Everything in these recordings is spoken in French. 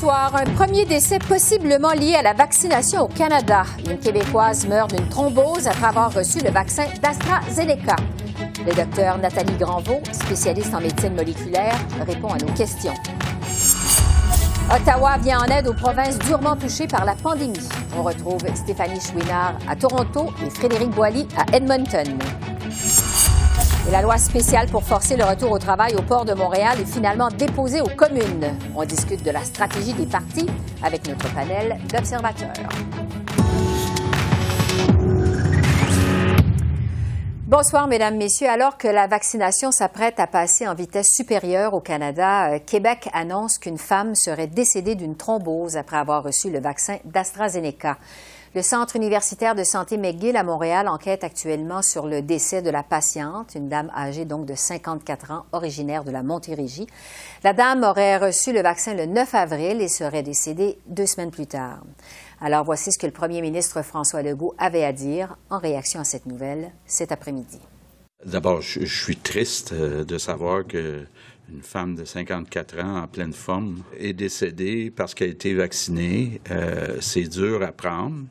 Soir, un premier décès possiblement lié à la vaccination au Canada. Une Québécoise meurt d'une thrombose après avoir reçu le vaccin d'AstraZeneca. Le docteur Nathalie Granvaux, spécialiste en médecine moléculaire, répond à nos questions. Ottawa vient en aide aux provinces durement touchées par la pandémie. On retrouve Stéphanie Chouinard à Toronto et Frédéric Boilly à Edmonton. Et la loi spéciale pour forcer le retour au travail au port de Montréal est finalement déposée aux communes. On discute de la stratégie des partis avec notre panel d'observateurs. Bonsoir, Mesdames, Messieurs. Alors que la vaccination s'apprête à passer en vitesse supérieure au Canada, euh, Québec annonce qu'une femme serait décédée d'une thrombose après avoir reçu le vaccin d'AstraZeneca. Le Centre universitaire de santé McGill à Montréal enquête actuellement sur le décès de la patiente, une dame âgée donc de 54 ans, originaire de la Montérégie. La dame aurait reçu le vaccin le 9 avril et serait décédée deux semaines plus tard. Alors voici ce que le premier ministre François Legault avait à dire en réaction à cette nouvelle cet après-midi. D'abord, je, suis triste euh, de savoir que une femme de 54 ans en pleine forme est décédée parce qu'elle a été vaccinée. Euh, c'est dur à prendre.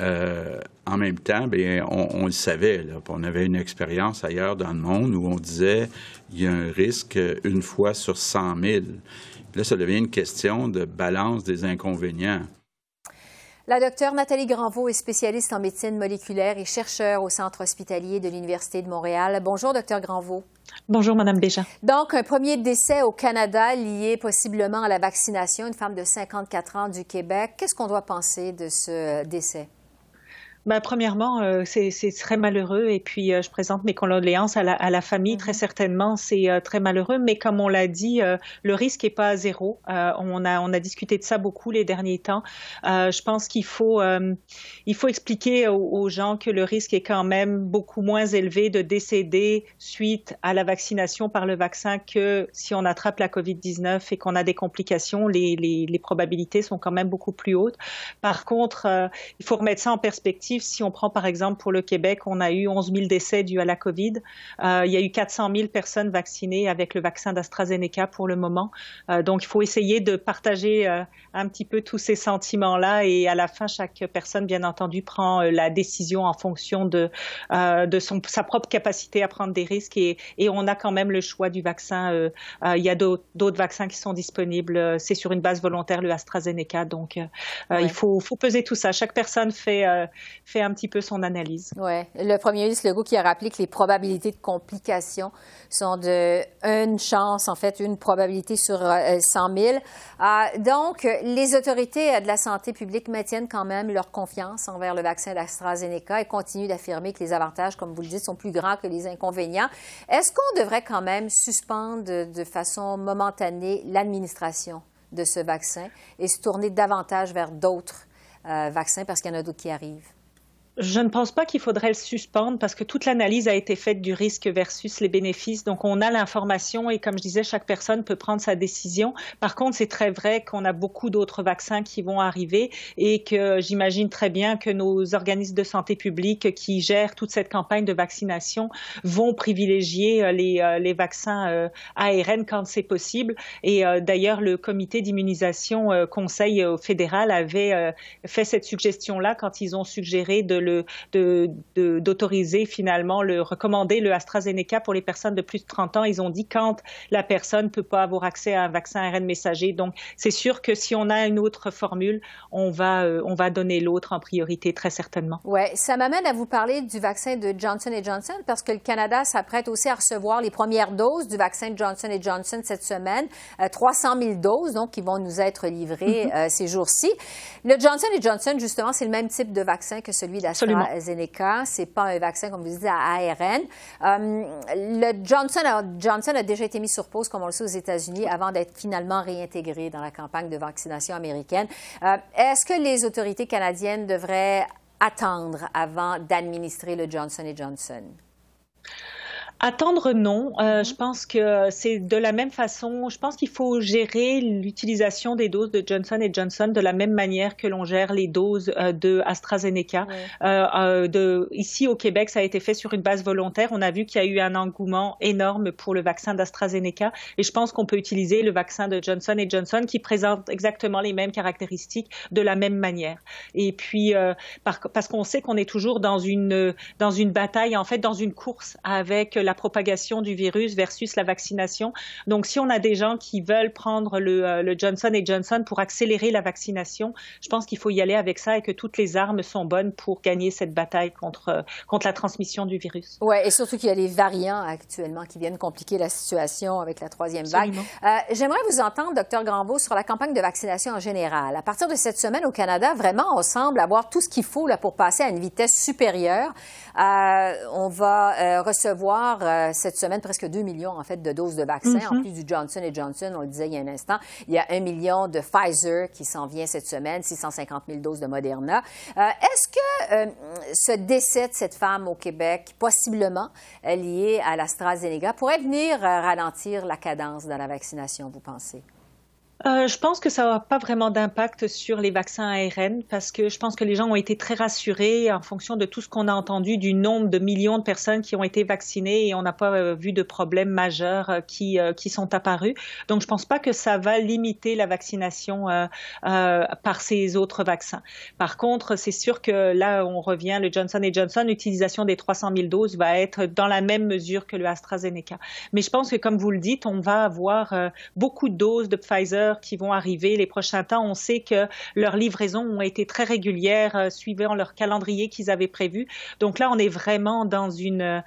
Euh, en même temps, bien, on, le savait. Là, on avait une expérience ailleurs dans le monde où on disait il y a un risque une fois sur 100 000. là, ça devient une question de balance des inconvénients. La docteure Nathalie Granvaux est spécialiste en médecine moléculaire et chercheur au Centre hospitalier de l'Université de Montréal. Bonjour, docteur Granvaux. Bonjour, Madame Béja. Donc, un premier décès au Canada lié possiblement à la vaccination, une femme de 54 ans du Québec. Qu'est-ce qu'on doit penser de ce décès? Ben, premièrement, euh, c'est très malheureux et puis euh, je présente mes condoléances à la, à la famille. Très mm-hmm. certainement, c'est euh, très malheureux, mais comme on l'a dit, le risque n'est pas à zéro. on, a, on a discuté de ça beaucoup les derniers temps. je pense qu'il faut, il faut expliquer aux, aux, gens que le risque est quand même beaucoup moins élevé de décéder suite à la vaccination par le vaccin que si on attrape la COVID-19 et qu'on a des complications. Les, les, les probabilités sont quand même beaucoup plus hautes. Par contre, il faut remettre ça en perspective si on prend par exemple pour le Québec, on a eu 11 000 décès dus à la COVID. Euh, il y a eu 400 000 personnes vaccinées avec le vaccin d'AstraZeneca pour le moment. Euh, donc, il faut essayer de partager euh, un petit peu tous ces sentiments-là et à la fin, chaque personne, bien entendu, prend la décision en fonction de, de son, sa propre capacité à prendre des risques et, et, on a quand même le choix du vaccin. il y a d'autres vaccins qui sont disponibles. C'est sur une base volontaire, le AstraZeneca. Donc, il faut, faut, peser tout ça. Chaque personne fait, fait un petit peu son analyse. Oui. Le premier ministre Legault qui a rappelé que les probabilités de complications sont de une chance, en fait, une probabilité sur 100 euh, 000. Euh, donc, les autorités de la santé publique maintiennent quand même leur confiance envers le vaccin d'AstraZeneca et continuent d'affirmer que les avantages, comme vous le dites, sont plus grands que les inconvénients. Est-ce qu'on devrait quand même suspendre de façon momentanée l'administration de ce vaccin et se tourner davantage vers d'autres euh, vaccins? Parce qu'il y en a d'autres qui arrivent? Je ne pense pas qu'il faudrait le suspendre parce que toute l'analyse a été faite du risque versus les bénéfices. Donc, on a l'information et comme je disais, chaque personne peut prendre sa décision. Par contre, c'est très vrai qu'on a beaucoup d'autres vaccins qui vont arriver et que j'imagine très bien que nos organismes de santé publique qui gèrent toute cette campagne de vaccination vont privilégier euh, les, euh, les vaccins euh, ARN quand c'est possible. Et d'ailleurs, le comité d'immunisation conseil fédéral avait fait cette suggestion-là quand ils ont suggéré de d'autoriser finalement le recommander le AstraZeneca pour les personnes de plus de 30 ans. Ils ont dit quand la personne ne peut pas avoir accès à un vaccin ARN messager. Donc, c'est sûr que si on a une autre formule, on va, euh, on va donner l'autre en priorité, très certainement. Oui, ça m'amène à vous parler du vaccin de Johnson Johnson parce que le Canada s'apprête aussi à recevoir les premières doses du vaccin de Johnson Johnson cette semaine. 300 euh, 000 doses, donc, qui vont nous être livrées mm-hmm. euh, ces jours-ci. Le Johnson Johnson, justement, c'est le même type de vaccin que celui AstraZeneca. C'est pas un vaccin, comme vous disiez, à ARN. Euh, le Johnson a, Johnson a déjà été mis sur pause, comme on le sait, aux États-Unis, avant d'être finalement réintégré dans la campagne de vaccination américaine. Euh, est-ce que les autorités canadiennes devraient attendre avant d'administrer le Johnson Johnson? Attendre, non. Euh, je pense que c'est de la même façon. Je pense qu'il faut gérer l'utilisation des doses de Johnson Johnson de la même manière que l'on gère les doses euh, de AstraZeneca. Euh, de, ici au Québec, ça a été fait sur une base volontaire. On a vu qu'il y a eu un engouement énorme pour le vaccin d'AstraZeneca, et je pense qu'on peut utiliser le vaccin de Johnson Johnson qui présente exactement les mêmes caractéristiques de la même manière. Et puis parce qu'on sait qu'on est toujours dans une dans une bataille, en fait, dans une course avec la propagation du virus versus la vaccination. Donc, si on a des gens qui veulent prendre le, euh, le Johnson Johnson pour accélérer la vaccination, je pense qu'il faut y aller avec ça et que toutes les armes sont bonnes pour gagner cette bataille contre, euh, contre la transmission du virus. Oui, et surtout qu'il y a les variants actuellement qui viennent compliquer la situation avec la troisième vague. Euh, J'aimerais vous entendre, docteur Granvaux, sur la campagne de vaccination en général. À partir de cette semaine au Canada, vraiment, on semble avoir tout ce qu'il faut là, pour passer à une vitesse supérieure. Euh, on va recevoir euh, cette semaine presque 2 millions en fait de doses de vaccins, en mhm. plus du Johnson Johnson, on le disait il y a un instant. Il y a un million de Pfizer qui s'en vient cette semaine, 650 000 doses de Moderna. Euh, est-ce que euh, ce décès de cette femme au Québec, possiblement lié à l'AstraZeneca, pourrait venir ralentir la cadence dans la vaccination, vous pensez? Euh, je pense que ça n'a pas vraiment d'impact sur les vaccins ARN parce que je pense que les gens ont été très rassurés en fonction de tout ce qu'on a entendu du nombre de millions de personnes qui ont été vaccinées et on n'a pas euh, vu de problèmes majeurs euh, qui, qui sont apparus. Donc, je pense pas que ça va limiter la vaccination par ces autres vaccins. Par contre, c'est sûr que là, on revient, le Johnson Johnson, l'utilisation des 300 000 doses va être dans la même mesure que le AstraZeneca. Mais je pense que, comme vous le dites, on va avoir beaucoup de doses de Pfizer qui vont arriver les prochains temps. On sait que leurs livraisons ont été très régulières, euh, suivant leur calendrier qu'ils avaient prévu. Donc là, on est vraiment dans une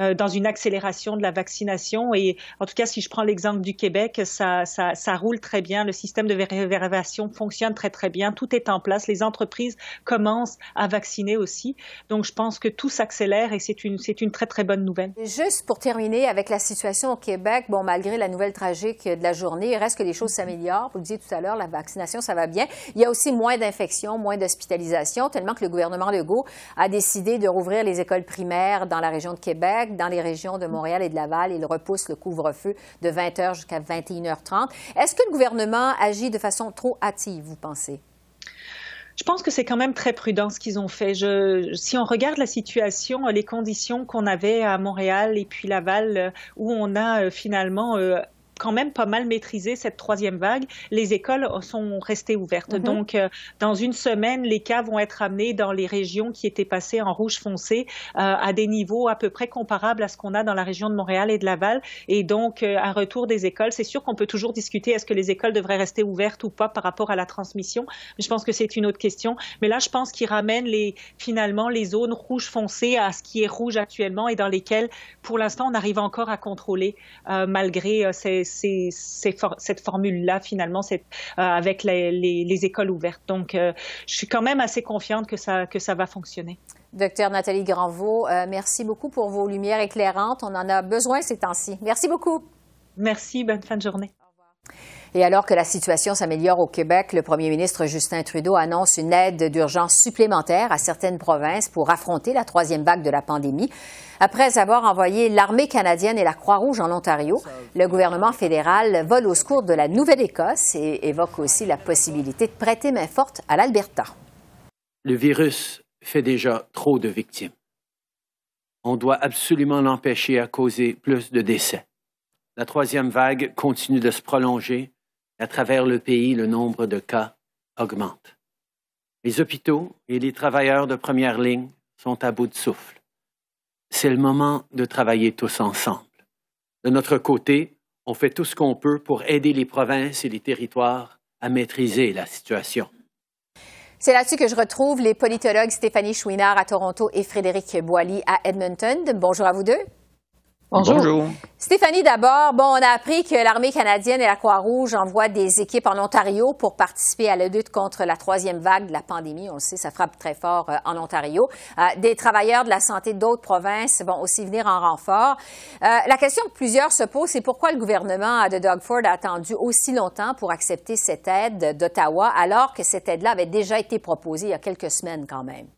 euh, dans une accélération de la vaccination. Et en tout cas, si je prends l'exemple du Québec, ça, ça, roule très bien. Le système de vérification fonctionne très très bien. Tout est en place. Les entreprises commencent à vacciner aussi. Donc je pense que tout s'accélère et c'est une c'est une très très bonne nouvelle. Juste pour terminer avec la situation au Québec, bon malgré la nouvelle tragique de la journée, il reste que les choses s'améliorent vous le disiez tout à l'heure, la vaccination, ça va bien. Il y a aussi moins d'infections, moins d'hospitalisations, tellement que le gouvernement Legault a décidé de rouvrir les écoles primaires dans la région de Québec, dans les régions de Montréal et de Laval. Il repousse le couvre-feu de 20 h jusqu'à 21h30. Est-ce que le gouvernement agit de façon trop hâtive, vous pensez? Je pense que c'est quand même très prudent ce qu'ils ont fait. Si on regarde la situation, les conditions qu'on avait à Montréal et puis Laval, où on a euh, finalement euh, quand même pas mal maîtrisé cette troisième vague. Les écoles sont restées ouvertes. Mhm. Donc, euh, dans une semaine, les cas vont être amenés dans les régions qui étaient passées en rouge foncé euh, à des niveaux à peu près comparables à ce qu'on a dans la région de Montréal et de Laval. Et donc, euh, un retour des écoles, c'est sûr qu'on peut toujours discuter est-ce que les écoles devraient rester ouvertes ou pas par rapport à la transmission. Je pense que c'est une autre question. Mais là, je pense qu'ils ramènent les, finalement les zones rouges foncées à ce qui est rouge actuellement et dans lesquelles, pour l'instant, on arrive encore à contrôler malgré ces cette formule-là, finalement, euh, avec les, écoles ouvertes. Donc, euh, je suis quand même assez confiante que ça, que ça va fonctionner. Docteur Nathalie Granvaux, euh, merci beaucoup pour vos lumières éclairantes. On en a besoin ces temps-ci. Merci beaucoup. Merci. Bonne fin de journée. Et alors que la situation s'améliore au Québec, le premier ministre Justin Trudeau annonce une aide d'urgence supplémentaire à certaines provinces pour affronter la troisième vague de la pandémie. Après avoir envoyé l'armée canadienne et la Croix-Rouge en Ontario, le gouvernement fédéral vole au secours de la Nouvelle-Écosse et évoque aussi la possibilité de prêter main forte à l'Alberta. Le virus fait déjà trop de victimes. On doit absolument l'empêcher à causer plus de décès. La troisième vague continue de se prolonger à travers le pays, le nombre de cas augmente. Les hôpitaux et les travailleurs de première ligne sont à bout de souffle. C'est le moment de travailler tous ensemble. De notre côté, on fait tout ce qu'on peut pour aider les provinces et les territoires à maîtriser la situation. C'est là-dessus que je retrouve les politologues Stéphanie Chouinard à Toronto et Frédéric Boily à Edmonton. Bonjour à vous deux. Bonjour. Stéphanie, d'abord, bon, on a appris que l'armée canadienne et la Croix-Rouge envoient des équipes en Ontario pour participer à la lutte contre la troisième vague de la pandémie. On le sait, ça frappe très fort euh, en Ontario. Euh, des travailleurs de la santé d'autres provinces vont aussi venir en renfort. Euh, la question que plusieurs se posent, c'est pourquoi le gouvernement de Doug Ford a attendu aussi longtemps pour accepter cette aide d'Ottawa, alors que cette aide-là avait déjà été proposée il y a quelques semaines quand même?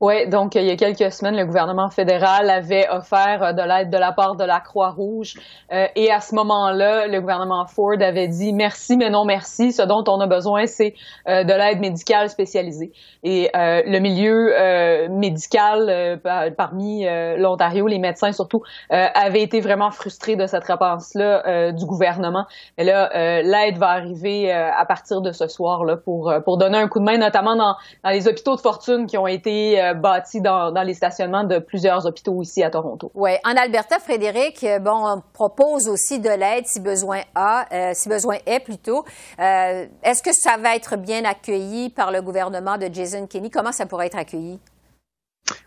Oui, donc il y a quelques semaines, le gouvernement fédéral avait offert euh, de l'aide de la part de la Croix-Rouge euh, et à ce moment-là, le gouvernement Ford avait dit merci mais non merci, ce dont on a besoin c'est euh, de l'aide médicale spécialisée. Et le milieu médical parmi l'Ontario, les médecins surtout, avait été vraiment frustré de cette réponse-là du gouvernement. Et là, l'aide va arriver à partir de ce soir-là pour, pour donner un coup de main, notamment dans, dans les hôpitaux de fortune qui ont été euh, bâti dans, les stationnements de plusieurs hôpitaux ici à Toronto. Oui. En Alberta, Frédéric, euh, bon, on propose aussi de l'aide si besoin a, euh, si besoin est plutôt. Est-ce que ça va être bien accueilli par le gouvernement de Jason Kenney? Comment ça pourrait être accueilli?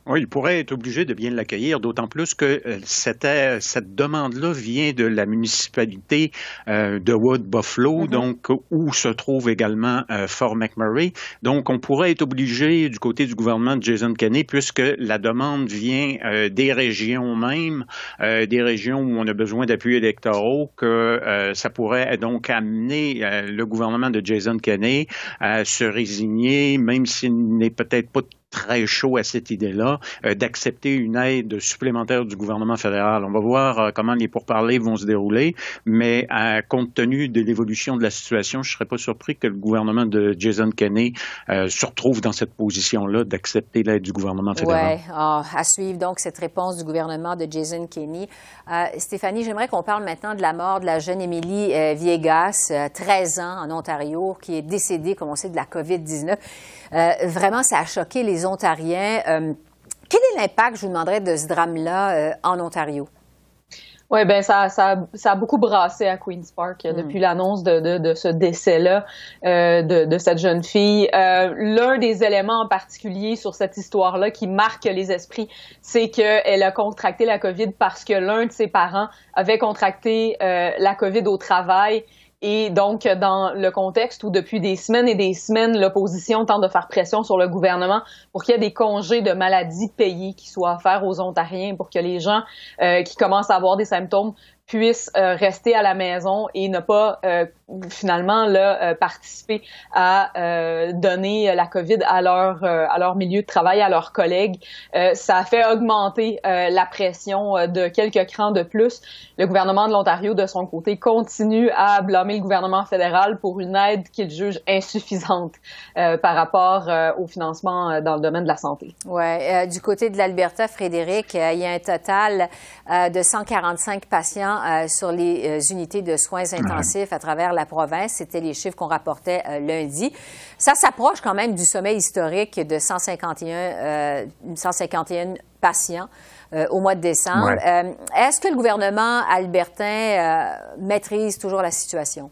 Oui, il pourrait être obligé de bien l'accueillir, d'autant plus que euh, cette, euh, cette demande-là vient de la municipalité euh, de Wood Buffalo, mm-hmm. donc où se trouve également Fort McMurray. Donc, on pourrait être obligé du côté du gouvernement de Jason Kenney, puisque la demande vient des régions même, des régions où on a besoin d'appui électoraux, que ça pourrait donc amener le gouvernement de Jason Kenney à se résigner, même s'il n'est peut-être pas très chaud à cette idée-là, euh, d'accepter une aide supplémentaire du gouvernement fédéral. On va voir euh, comment les pourparlers vont se dérouler, mais euh, compte tenu de l'évolution de la situation, je ne serais pas surpris que le gouvernement de Jason Kenney se retrouve dans cette position-là d'accepter l'aide du gouvernement fédéral. Oui, ah, à suivre donc cette réponse du gouvernement de Jason Kenney. Stéphanie, j'aimerais qu'on parle maintenant de la mort de la jeune Émilie Viegas, 13 ans, en Ontario, qui est décédée, comme on sait, de la COVID-19. Vraiment, ça a choqué les Ontariens. Euh, quel est l'impact, je vous demanderais, de ce drame-là euh, en Ontario? Oui, ben ça, ça, ça, a beaucoup brassé à Queen's Park euh, hmm. depuis l'annonce de, de, ce décès-là de, de, cette jeune fille. L'un des éléments en particulier sur cette histoire-là qui marque les esprits, c'est qu'elle a contracté la COVID parce que l'un de ses parents avait contracté la COVID au travail et donc, dans le contexte où depuis des semaines et des semaines, l'opposition tente de faire pression sur le gouvernement pour qu'il y ait des congés de maladie payés qui soient offerts aux Ontariens, pour que les gens euh, qui commencent à avoir des symptômes puissent euh, rester à la maison et ne pas euh, finalement là, euh, participer à donner la COVID à leur à leur milieu de travail, à leurs collègues. ça a fait augmenter la pression de quelques crans de plus. Le gouvernement de l'Ontario, de son côté, continue à blâmer le gouvernement fédéral pour une aide qu'il juge insuffisante par rapport au financement dans le domaine de la santé. Ouais, du côté de l'Alberta, Frédéric, il y a un total de 145 patients euh, sur les euh, unités de soins intensifs à travers la province. C'était les chiffres qu'on rapportait euh, lundi. Ça s'approche quand même du sommet historique de 151, 151 patients. au mois de décembre. Est-ce que le gouvernement albertain maîtrise toujours la situation?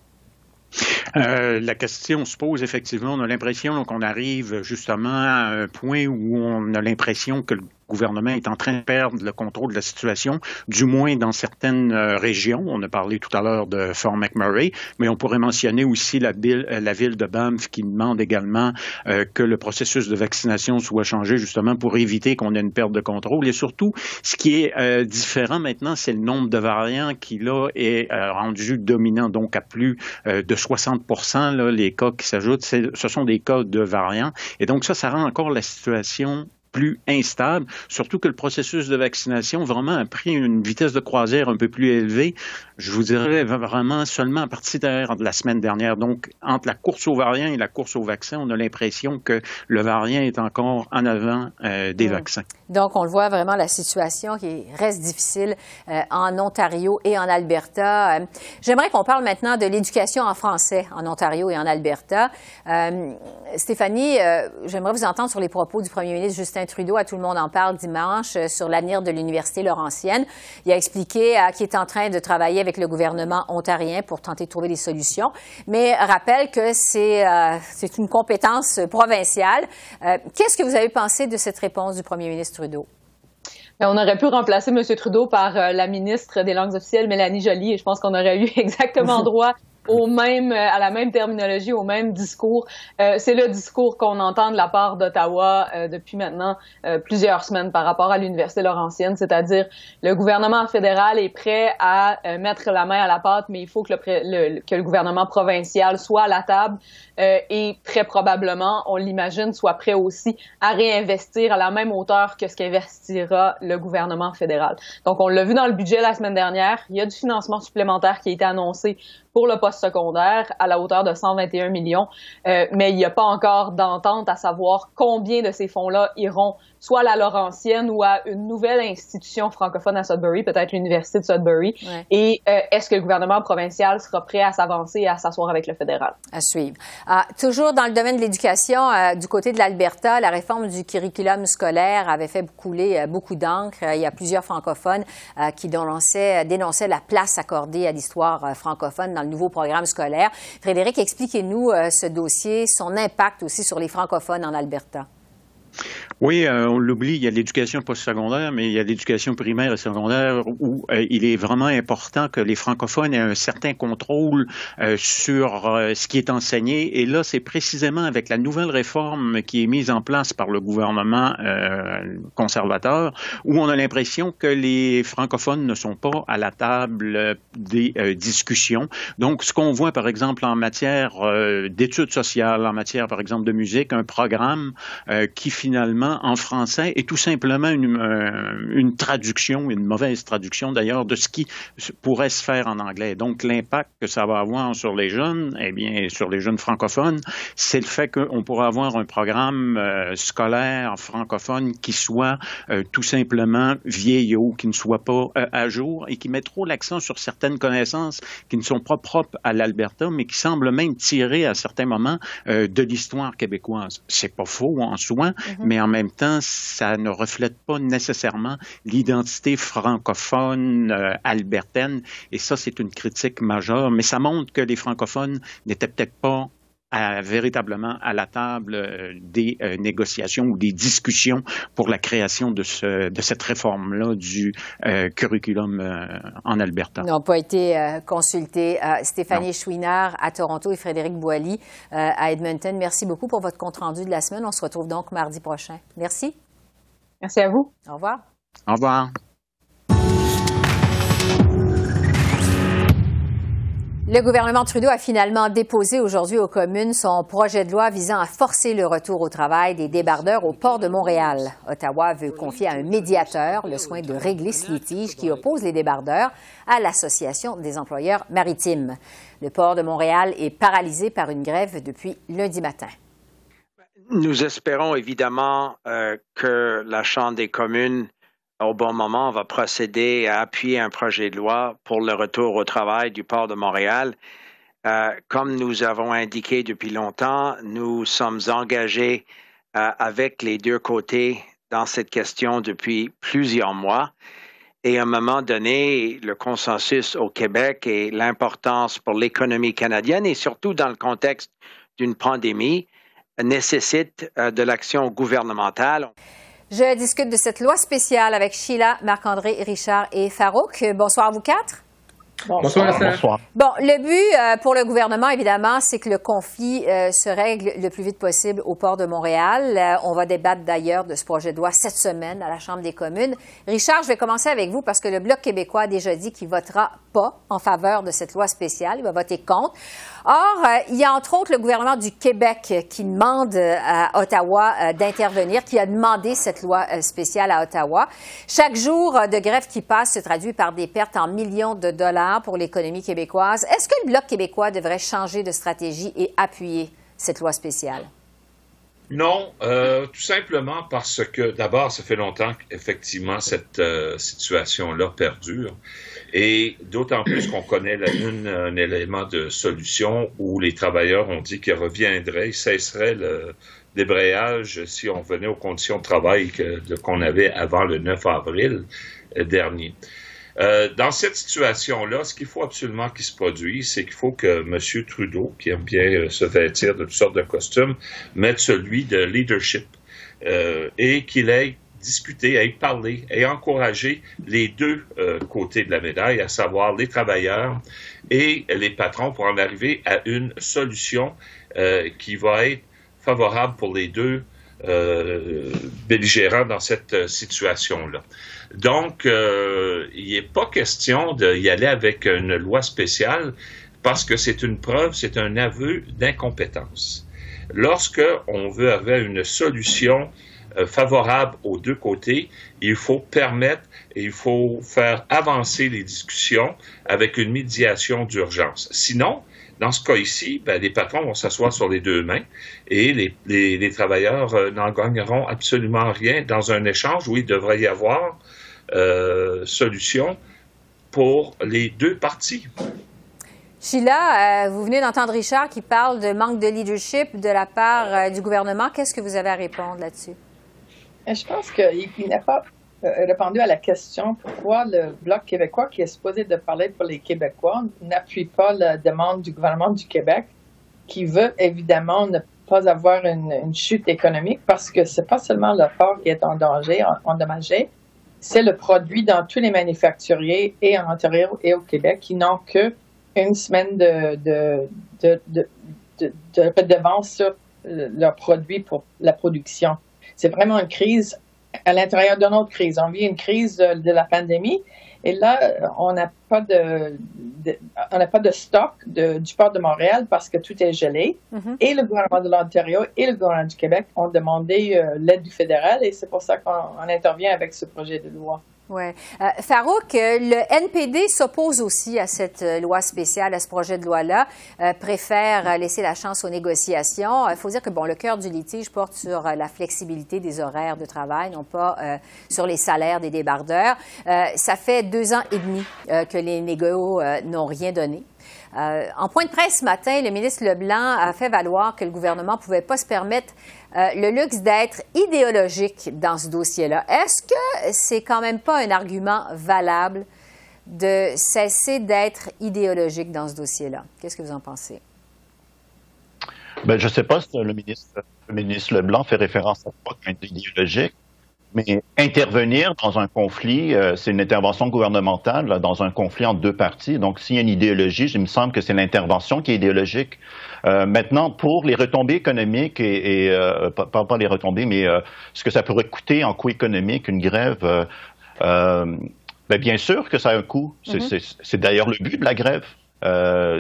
la question se pose effectivement. On a l'impression qu'on arrive justement à un point où on a l'impression que le gouvernement est en train de perdre le contrôle de la situation, du moins dans certaines euh, régions. On a parlé tout à l'heure de Fort McMurray, mais on pourrait mentionner aussi la ville, euh, ville de Banff qui demande également euh, que le processus de vaccination soit changé justement pour éviter qu'on ait une perte de contrôle. Et surtout, ce qui est différent maintenant, c'est le nombre de variants qui là est rendu dominant, donc à plus de 60 là, les cas qui s'ajoutent, ce sont des cas de variants. Et donc ça, ça rend encore la situation plus instable, surtout que le processus de vaccination vraiment a pris une vitesse de croisière un peu plus élevée. Je vous dirais vraiment seulement à partir de la semaine dernière. Donc, entre la course aux variants et la course au vaccin, on a l'impression que le variant est encore en avant euh, des vaccins. Donc, on le voit vraiment, la situation qui reste difficile euh, en Ontario et en Alberta. Euh, j'aimerais qu'on parle maintenant de l'éducation en français en Ontario et en Alberta. Stéphanie, j'aimerais vous entendre sur les propos du premier ministre Justin Trudeau, à Tout le monde en parle dimanche, euh, sur l'avenir de l'Université Laurentienne. Il a expliqué euh, qu'il est en train de travailler avec le gouvernement ontarien pour tenter de trouver des solutions, mais rappelle que c'est euh, une compétence provinciale. Qu'est-ce que vous avez pensé de cette réponse du premier ministre Trudeau? Ben, on aurait pu remplacer M. Trudeau par la ministre des langues officielles, Mélanie Joly, et je pense qu'on aurait eu exactement droit au même, à la même terminologie, au même discours. c'est le discours qu'on entend de la part d'Ottawa depuis maintenant plusieurs semaines par rapport à l'Université Laurentienne, c'est-à-dire le gouvernement fédéral est prêt à mettre la main à la pâte, mais il faut que le, que le gouvernement provincial soit à la table et très probablement, on l'imagine, soit prêt aussi à réinvestir à la même hauteur que ce qu'investira le gouvernement fédéral. Donc, on l'a vu dans le budget la semaine dernière, il y a du financement supplémentaire qui a été annoncé pour le poste secondaire à la hauteur de 121 millions, euh, mais il n'y a pas encore d'entente à savoir combien de ces fonds-là iront soit à la Laurentienne ou à une nouvelle institution francophone à Sudbury, peut-être l'Université de Sudbury. Et euh, est-ce que le gouvernement provincial sera prêt à s'avancer et à s'asseoir avec le fédéral? À suivre. Ah, toujours dans le domaine de l'éducation, euh, du côté de l'Alberta, la réforme du curriculum scolaire avait fait couler euh, beaucoup d'encre. Il y a plusieurs francophones qui dénonçaient, dénonçaient la place accordée à l'histoire francophone dans le nouveau programme scolaire. Frédéric, expliquez-nous ce dossier, son impact aussi sur les francophones en Alberta. Oui, euh, on l'oublie, il y a l'éducation postsecondaire, mais il y a l'éducation primaire et secondaire où euh, il est vraiment important que les francophones aient un certain contrôle euh, sur ce qui est enseigné. Et là, c'est précisément avec la nouvelle réforme qui est mise en place par le gouvernement conservateur où on a l'impression que les francophones ne sont pas à la table des discussions. Donc, ce qu'on voit, par exemple, en matière d'études sociales, en matière, par exemple, de musique, un programme qui finalement en français est tout simplement une, euh, une traduction, une mauvaise traduction d'ailleurs, de ce qui pourrait se faire en anglais. Donc l'impact que ça va avoir sur les jeunes, eh bien, sur les jeunes francophones, c'est le fait qu'on pourra avoir un programme euh, scolaire francophone qui soit euh, tout simplement vieillot, qui ne soit pas à jour et qui met trop l'accent sur certaines connaissances qui ne sont pas propres à l'Alberta, mais qui semblent même tirer à certains moments de l'histoire québécoise. C'est pas faux en soi, mm-hmm. mais en même temps, ça ne reflète pas nécessairement l'identité francophone euh, albertaine. Et ça, c'est une critique majeure. Mais ça montre que les francophones n'étaient peut-être pas véritablement à la table euh, des euh, négociations ou des discussions pour la création de, ce, de cette réforme-là du curriculum en Alberta. Ils n'ont pas été consultés. Stéphanie Chouinard à Toronto et Frédéric Boilly à Edmonton. Merci beaucoup pour votre compte-rendu de la semaine. On se retrouve donc mardi prochain. Merci. Merci à vous. Au revoir. Au revoir. Le gouvernement Trudeau a finalement déposé aujourd'hui aux communes son projet de loi visant à forcer le retour au travail des débardeurs au port de Montréal. Ottawa veut confier à un médiateur le soin de régler ce litige qui oppose les débardeurs à l'Association des employeurs maritimes. Le port de Montréal est paralysé par une grève depuis lundi matin. Nous espérons évidemment euh, que la Chambre des communes au bon moment, va procéder à appuyer un projet de loi pour le retour au travail du port de Montréal. Euh, comme nous avons indiqué depuis longtemps, nous sommes engagés euh, avec les deux côtés dans cette question depuis plusieurs mois. Et à un moment donné, le consensus au Québec et l'importance pour l'économie canadienne et surtout dans le contexte d'une pandémie nécessitent euh, de l'action gouvernementale. Je discute de cette loi spéciale avec Sheila, Marc-André, Richard et Farouk. Bonsoir à vous quatre. Bonsoir. Bonsoir. Bon, le but euh, pour le gouvernement, évidemment, c'est que le conflit euh, se règle le plus vite possible au port de Montréal. Euh, on va débattre d'ailleurs de ce projet de loi cette semaine à la Chambre des communes. Richard, je vais commencer avec vous parce que le Bloc québécois a déjà dit qu'il votera pas en faveur de cette loi spéciale. Il va voter contre. Or, euh, il y a entre autres le gouvernement du Québec qui demande à Ottawa euh, d'intervenir, qui a demandé cette loi spéciale à Ottawa. Chaque jour de grève qui passe se traduit par des pertes en millions de dollars pour l'économie québécoise. Est-ce que le Bloc québécois devrait changer de stratégie et appuyer cette loi spéciale? Non, tout simplement parce que d'abord, ça fait longtemps qu'effectivement cette situation-là perdure. Et d'autant plus qu'on connaît la une, un élément de solution où les travailleurs ont dit qu'ils reviendraient, ils cesseraient le débrayage si on venait aux conditions de travail qu'on avait avant le 9 avril euh, dernier. Euh, dans cette situation-là, ce qu'il faut absolument qu'il se produise, c'est qu'il faut que M. Trudeau, qui aime bien euh, se vêtir de toutes sortes de costumes, mette celui de leadership euh, et qu'il ait discuter, à y parler et encourager les deux euh, côtés de la médaille, à savoir les travailleurs et les patrons pour en arriver à une solution euh, qui va être favorable pour les deux euh, belligérants dans cette situation-là. Donc, il n'est pas question d'y aller avec une loi spéciale parce que c'est une preuve, c'est un aveu d'incompétence. Lorsque on veut avoir une solution euh, favorable aux deux côtés, il faut permettre et il faut faire avancer les discussions avec une médiation d'urgence. Sinon, dans ce cas ici, ben, les patrons vont s'asseoir sur les deux mains et les, les, travailleurs euh, n'en gagneront absolument rien dans un échange où il devrait y avoir euh, solution pour les deux parties. Sheila, euh, vous venez d'entendre Richard qui parle de manque de leadership de la part euh, du gouvernement. Qu'est-ce que vous avez à répondre là-dessus? Je pense qu'il n'a pas répondu à la question pourquoi le Bloc québécois, qui est supposé de parler pour les Québécois, n'appuie pas la demande du gouvernement du Québec, qui veut évidemment ne pas avoir une, chute économique, parce que c'est pas seulement le port qui est en danger, endommagé, c'est le produit dans tous les manufacturiers et en Ontario et au Québec qui n'ont que une semaine de, de, de, de, de, sur leurs produits pour la production. C'est vraiment une crise à l'intérieur d'une autre crise. On vit une crise de, la pandémie et là, on n'a pas de, on n'a pas de stock de, du port de Montréal parce que tout est gelé. Mm-hmm. Et le gouvernement de l'Ontario et le gouvernement du Québec ont demandé euh, l'aide du fédéral et c'est pour ça qu'on intervient avec ce projet de loi. Oui. Euh, Farouk, euh, le NPD s'oppose aussi à cette euh, loi spéciale, à ce projet de loi-là, préfère laisser la chance aux négociations. Il faut dire que bon, le cœur du litige porte sur la flexibilité des horaires de travail, non pas sur les salaires des débardeurs. ça fait deux ans et demi que les négociations n'ont rien donné. Euh, en point de presse ce matin, le ministre Leblanc a fait valoir que le gouvernement ne pouvait pas se permettre euh, le luxe d'être idéologique dans ce dossier-là. Est-ce que c'est quand même pas un argument valable de cesser d'être idéologique dans ce dossier-là? Qu'est-ce que vous en pensez? Ben, je ne sais pas si le ministre, le ministre Leblanc fait référence à quoi idéologique. Mais intervenir dans un conflit, euh, c'est une intervention gouvernementale dans un conflit entre deux parties. Donc, s'il y a une idéologie, il me semble que c'est l'intervention qui est idéologique. Euh, maintenant, pour les retombées économiques et, euh, pas, pas, les retombées, mais ce que ça pourrait coûter en coût économique, une grève, ben, bien sûr que ça a un coût. Mm-hmm. C'est d'ailleurs le but de la grève.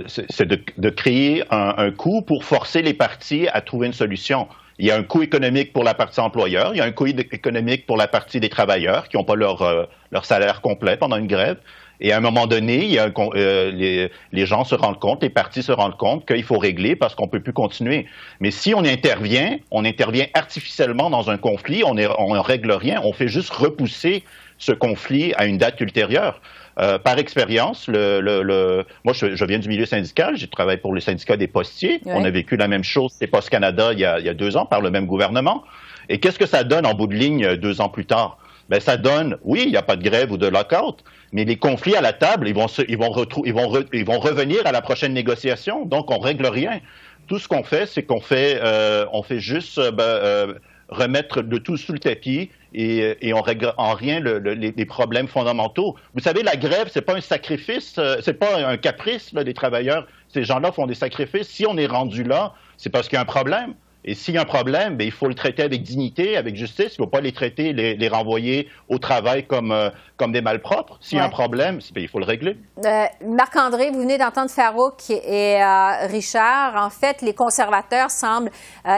c'est de, de, créer un, un coût pour forcer les parties à trouver une solution. Il y a un coût économique pour la partie employeur, il y a un coût économique pour la partie des travailleurs qui n'ont pas leur, euh, leur salaire complet pendant une grève. Et à un moment donné, euh, les, les, gens se rendent compte, les partis se rendent compte qu'il faut régler parce qu'on ne peut plus continuer. Mais si on intervient, on intervient artificiellement dans un conflit, on ne règle rien, on fait juste repousser ce conflit à une date ultérieure. Euh, par expérience, le, le, moi, je, viens du milieu syndical. J'ai travaillé pour le syndicat des postiers. On a vécu la même chose, c'est Post Canada, il y, a, il y a deux ans, par le même gouvernement. Et qu'est-ce que ça donne en bout de ligne euh, deux ans plus tard? Ben, ça donne, oui, il n'y a pas de grève ou de lockout, mais les conflits à la table, ils vont, ils vont, ils vont, ils vont revenir à la prochaine négociation. Donc, on règle rien. Tout ce qu'on fait, c'est qu'on fait, euh, on fait juste ben, euh, remettre le tout sous le tapis et, et on règle en rien les, problèmes fondamentaux. Vous savez, la grève, c'est pas un sacrifice, euh, c'est pas un caprice des travailleurs. Ces gens-là font des sacrifices. Si on est rendu là, c'est parce qu'il y a un problème. Et s'il y a un problème, bien, il faut le traiter avec dignité, avec justice. Il ne faut pas les traiter, les, les renvoyer au travail comme, euh, comme des malpropres. S'il y a un problème, bien, il faut le régler. Euh, Marc-André, vous venez d'entendre Farouk et euh, Richard. En fait, les conservateurs semblent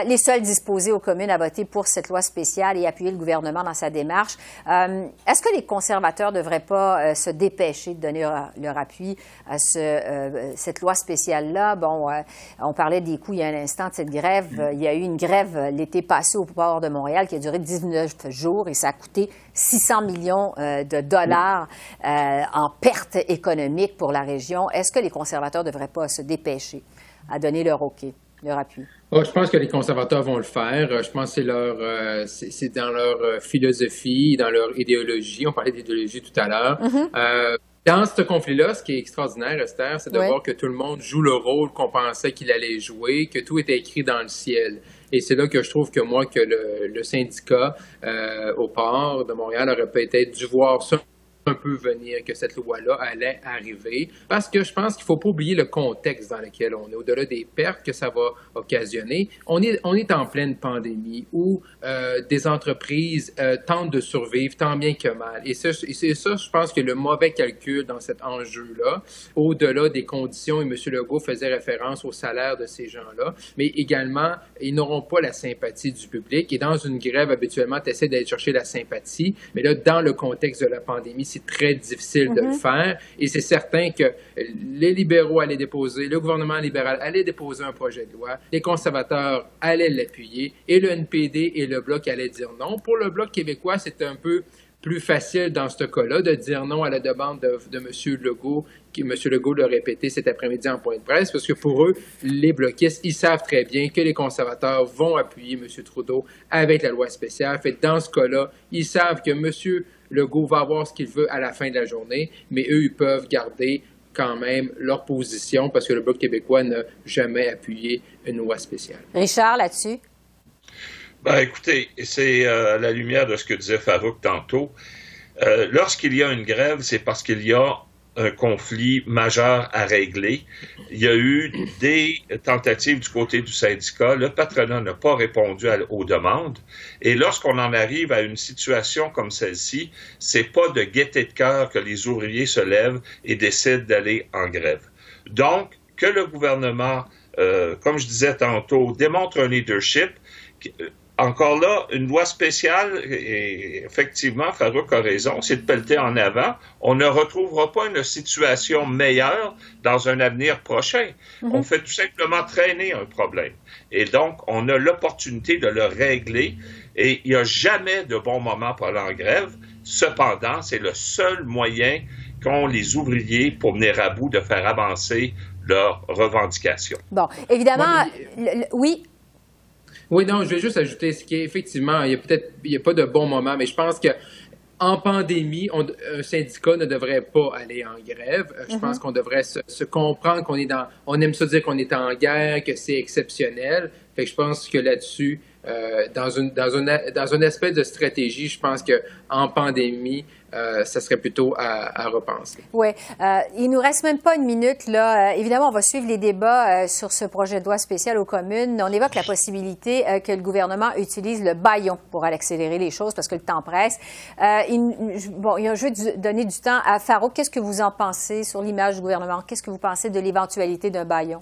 les seuls disposés aux communes à voter pour cette loi spéciale et appuyer le gouvernement dans sa démarche. Est-ce que les conservateurs ne devraient pas se dépêcher de donner leur, appui à ce, cette loi spéciale-là? Bon, on parlait des coûts il y a un instant de cette grève. Il y a eu une grève euh, l'été passé au port de Montréal qui a duré 19 jours et ça a coûté 600 millions euh, de dollars euh, en pertes économiques pour la région. Est-ce que les conservateurs ne devraient pas se dépêcher à donner leur OK, leur appui? Oh, je pense que les conservateurs vont le faire. Je pense que c'est leur, c'est dans leur philosophie, dans leur idéologie. On parlait d'idéologie tout à l'heure. Mm-hmm. Dans ce conflit-là, ce qui est extraordinaire, Esther, c'est de voir que tout le monde joue le rôle qu'on pensait qu'il allait jouer, que tout était écrit dans le ciel. Et c'est là que je trouve que moi, que le, syndicat au port de Montréal aurait peut-être dû voir ça un peu venir que cette loi-là allait arriver, parce que je pense qu'il ne faut pas oublier le contexte dans lequel on est, au-delà des pertes que ça va occasionner. On est, on est en pleine pandémie où euh, des entreprises euh, tentent de survivre tant bien que mal. Et c'est ça, je pense que le mauvais calcul dans cet enjeu-là, au-delà des conditions, et M. Legault faisait référence au salaire de ces gens-là, mais également, ils n'auront pas la sympathie du public. Et dans une grève, habituellement, tu essaies d'aller chercher la sympathie, mais là, dans le contexte de la pandémie, très difficile de le mhm. faire. Et c'est certain que les libéraux allaient déposer, le gouvernement libéral allait déposer un projet de loi, les conservateurs allaient l'appuyer, et le NPD et le Bloc allaient dire non. Pour le Bloc québécois, c'est un peu plus facile dans ce cas-là de dire non à la demande de, de M. Legault, qui M. Legault l'a répété cet après-midi en point de presse, parce que pour eux, les bloquistes, ils savent très bien que les conservateurs vont appuyer M. Trudeau avec la loi spéciale. Fait dans ce cas-là, ils savent que M. Legault va avoir ce qu'il veut à la fin de la journée, mais eux, ils peuvent garder quand même leur position parce que le Bloc québécois n'a jamais appuyé une loi spéciale. Richard, là-dessus? Ben, écoutez, c'est euh, à la lumière de ce que disait Farouk tantôt. Euh, lorsqu'il y a une grève, c'est parce qu'il y a un conflit majeur à régler. Il y a eu des tentatives du côté du syndicat. Le patronat n'a pas répondu aux demandes. Et lorsqu'on en arrive à une situation comme celle-ci, c'est pas de gaieté de cœur que les ouvriers se lèvent et décident d'aller en grève. Donc, que le gouvernement, euh, comme je disais tantôt, démontre un leadership encore là, une loi spéciale, et effectivement, Farouk a raison, c'est de pelleter en avant. On ne retrouvera pas une situation meilleure dans un avenir prochain. Mhm. On fait tout simplement traîner un problème. Et donc, on a l'opportunité de le régler. Et il n'y a jamais de bon moment pour aller en grève. Cependant, c'est le seul moyen qu'ont les ouvriers pour venir à bout de faire avancer leurs revendications. Bon, évidemment, oui, oui, non, je vais juste ajouter ce qui est effectivement, il y a peut-être il y a pas de bon moment, mais je pense que en pandémie, un syndicat ne devrait pas aller en grève. Euh, je pense mm-hmm. qu'on devrait se, comprendre qu'on est dans, on aime ça dire qu'on est en guerre, que c'est exceptionnel. Fait que je pense que là-dessus, euh, dans une dans une dans un aspect de stratégie, je pense que en pandémie, euh, ça serait plutôt à, repenser. Oui. Euh, il nous reste même pas une minute. Là. Euh, évidemment, on va suivre les débats euh, sur ce projet de loi spécial aux communes. On évoque la possibilité que le gouvernement utilise le baillon pour accélérer les choses parce que le temps presse. Il, bon, il donner du temps à Farouk. Qu'est-ce que vous en pensez sur l'image du gouvernement? Qu'est-ce que vous pensez de l'éventualité d'un baillon?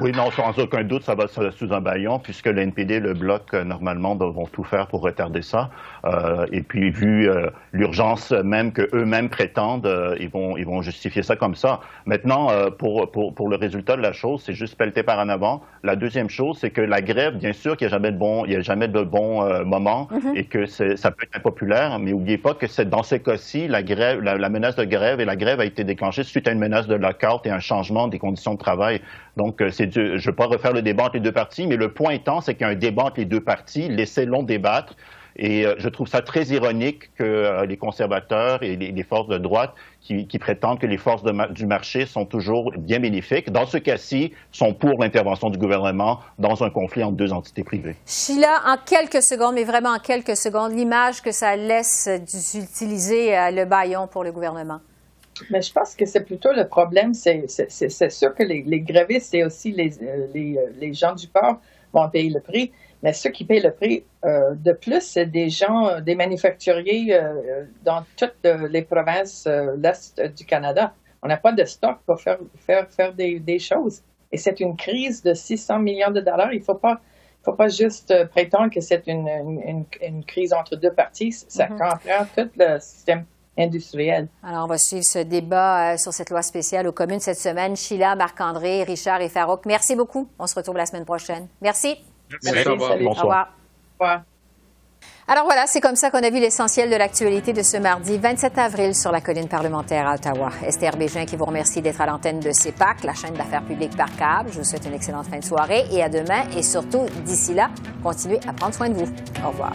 Oui, non, sans aucun doute, ça va sous un baillon, puisque le NPD le Bloc, euh, normalement, vont tout faire pour retarder ça. Euh, et puis, vu euh, l'urgence même qu'eux-mêmes prétendent, euh, ils, vont, ils vont justifier ça comme ça. Maintenant, pour, pour, pour, le résultat de la chose, c'est juste pelleter par en avant. La deuxième chose, c'est que la grève, bien sûr qu'il n'y a jamais de bon, il y a jamais de bon moment mm-hmm. et que ça peut être impopulaire, mais n'oubliez pas que c'est dans ces cas-ci, la, grève, la, la, menace de grève et la grève a été déclenchée suite à une menace de carte et un changement des conditions de travail. Donc, je ne vais pas refaire le débat entre les deux parties, mais le point étant, c'est qu'il y a un débat entre les deux parties, laissez-le débattre. Et euh, je trouve ça très ironique que euh, les conservateurs et les, forces de droite qui, prétendent que les forces du marché sont toujours bien bénéfiques, dans ce cas-ci, sont pour l'intervention du gouvernement dans un conflit entre deux entités privées. Sheila, en quelques secondes, mais vraiment en quelques secondes, l'image que ça laisse d'utiliser euh, le baillon pour le gouvernement. Mais je pense que c'est plutôt le problème. C'est sûr que les, les grévistes et aussi les, euh, les, euh, les, gens du port vont payer le prix. Mais ceux qui payent le prix euh, de plus, c'est des gens, des manufacturiers dans toutes les provinces de l'Est du Canada. On n'a pas de stock pour faire, faire, faire des, des choses. Et c'est une crise de 600 millions de dollars. Il ne faut pas, faut pas juste prétendre que c'est une, une, une, crise entre deux parties. Ça mm-hmm. comprend tout le système industrielle. Alors, on va suivre ce débat euh, sur cette loi spéciale aux communes cette semaine. Sheila, Marc-André, Richard et Farouk, merci beaucoup. On se retrouve la semaine prochaine. Merci. Merci. Au revoir. Au revoir. Alors voilà, c'est comme ça qu'on a vu l'essentiel de l'actualité de ce mardi 27 avril sur la colline parlementaire à Ottawa. Esther Bégin qui vous remercie d'être à l'antenne de CEPAC, la chaîne d'affaires publiques par câble. Je vous souhaite une excellente fin de soirée et à demain. Et surtout, d'ici là, continuez à prendre soin de vous. Au revoir.